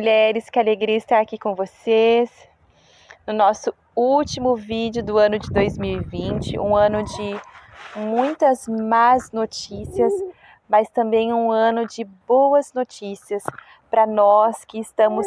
Mulheres, que alegria estar aqui com vocês no nosso último vídeo do ano de 2020, um ano de muitas más notícias, mas também um ano de boas notícias para nós que estamos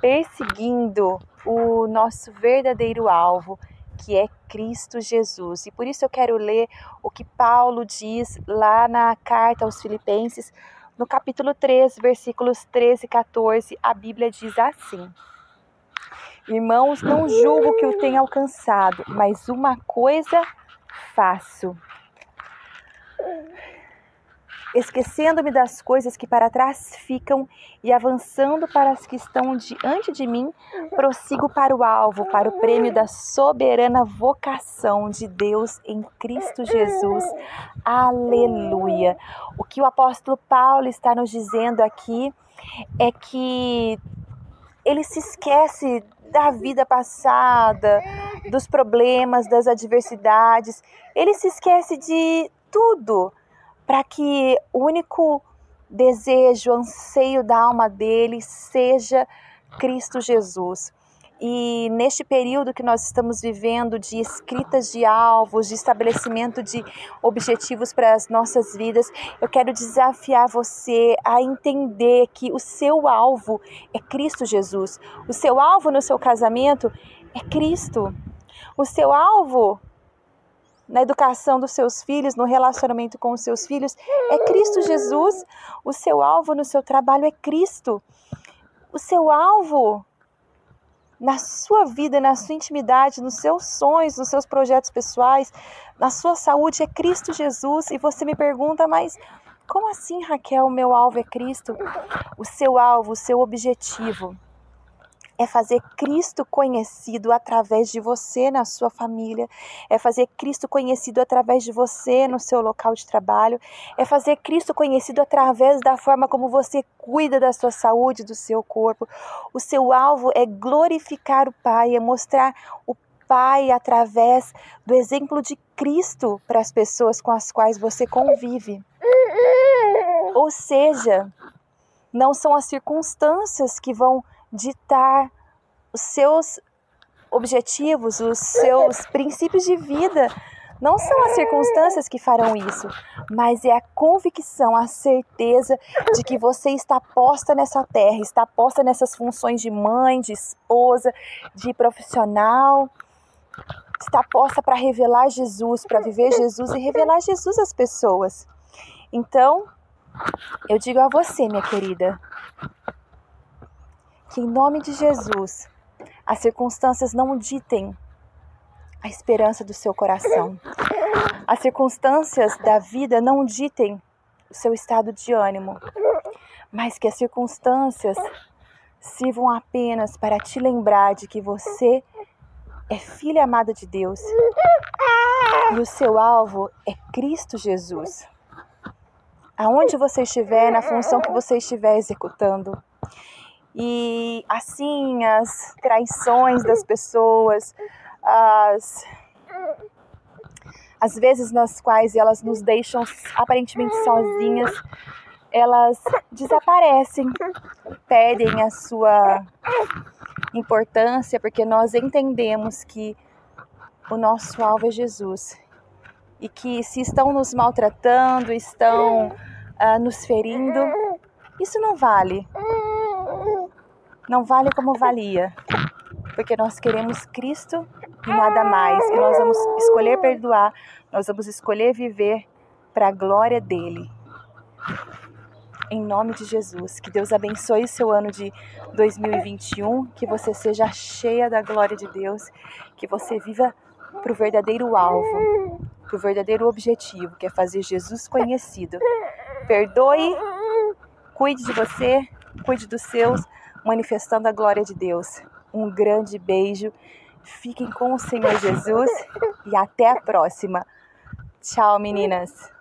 perseguindo o nosso verdadeiro alvo, que é Cristo Jesus. E por isso eu quero ler o que Paulo diz lá na carta aos Filipenses, no capítulo 3, versículos 13 e 14, a Bíblia diz assim: Irmãos, não julgo que eu tenha alcançado, mas uma coisa faço esquecendo-me das coisas que para trás ficam e avançando para as que estão diante de mim, prossigo para o alvo, para o prêmio da soberana vocação de Deus em Cristo Jesus. Aleluia! O que o apóstolo Paulo está nos dizendo aqui é que ele se esquece da vida passada, dos problemas, das adversidades, ele se esquece de tudo para que o único desejo, anseio da alma dele seja Cristo Jesus. E neste período que nós estamos vivendo de escritas de alvos, de estabelecimento de objetivos para as nossas vidas, eu quero desafiar você a entender que o seu alvo é Cristo Jesus. O seu alvo no seu casamento é Cristo. O seu alvo na educação dos seus filhos, no relacionamento com os seus filhos, é Cristo Jesus. O seu alvo no seu trabalho é Cristo. O seu alvo na sua vida, na sua intimidade, nos seus sonhos, nos seus projetos pessoais, na sua saúde é Cristo Jesus. E você me pergunta, mas como assim, Raquel, o meu alvo é Cristo? O seu alvo, o seu objetivo é fazer Cristo conhecido através de você na sua família, é fazer Cristo conhecido através de você no seu local de trabalho, é fazer Cristo conhecido através da forma como você cuida da sua saúde, do seu corpo. O seu alvo é glorificar o Pai, é mostrar o Pai através do exemplo de Cristo para as pessoas com as quais você convive. Ou seja, não são as circunstâncias que vão ditar os seus objetivos, os seus princípios de vida. Não são as circunstâncias que farão isso, mas é a convicção, a certeza de que você está posta nessa terra, está posta nessas funções de mãe, de esposa, de profissional, está posta para revelar Jesus, para viver Jesus e revelar Jesus às pessoas. Então, eu digo a você, minha querida, que em nome de Jesus as circunstâncias não ditem a esperança do seu coração. As circunstâncias da vida não ditem o seu estado de ânimo, mas que as circunstâncias sirvam apenas para te lembrar de que você é filha amada de Deus e o seu alvo é Cristo Jesus. Aonde você estiver, na função que você estiver executando, e assim, as traições das pessoas, as, as vezes nas quais elas nos deixam aparentemente sozinhas, elas desaparecem, perdem a sua importância, porque nós entendemos que o nosso alvo é Jesus. E que se estão nos maltratando, estão uh, nos ferindo, isso não vale não vale como valia, porque nós queremos Cristo e nada mais, e nós vamos escolher perdoar, nós vamos escolher viver para a glória dele. Em nome de Jesus, que Deus abençoe o seu ano de 2021, que você seja cheia da glória de Deus, que você viva para o verdadeiro alvo, para o verdadeiro objetivo, que é fazer Jesus conhecido. Perdoe, cuide de você, cuide dos seus manifestando a glória de Deus. Um grande beijo. Fiquem com o Senhor Jesus e até a próxima. Tchau, meninas.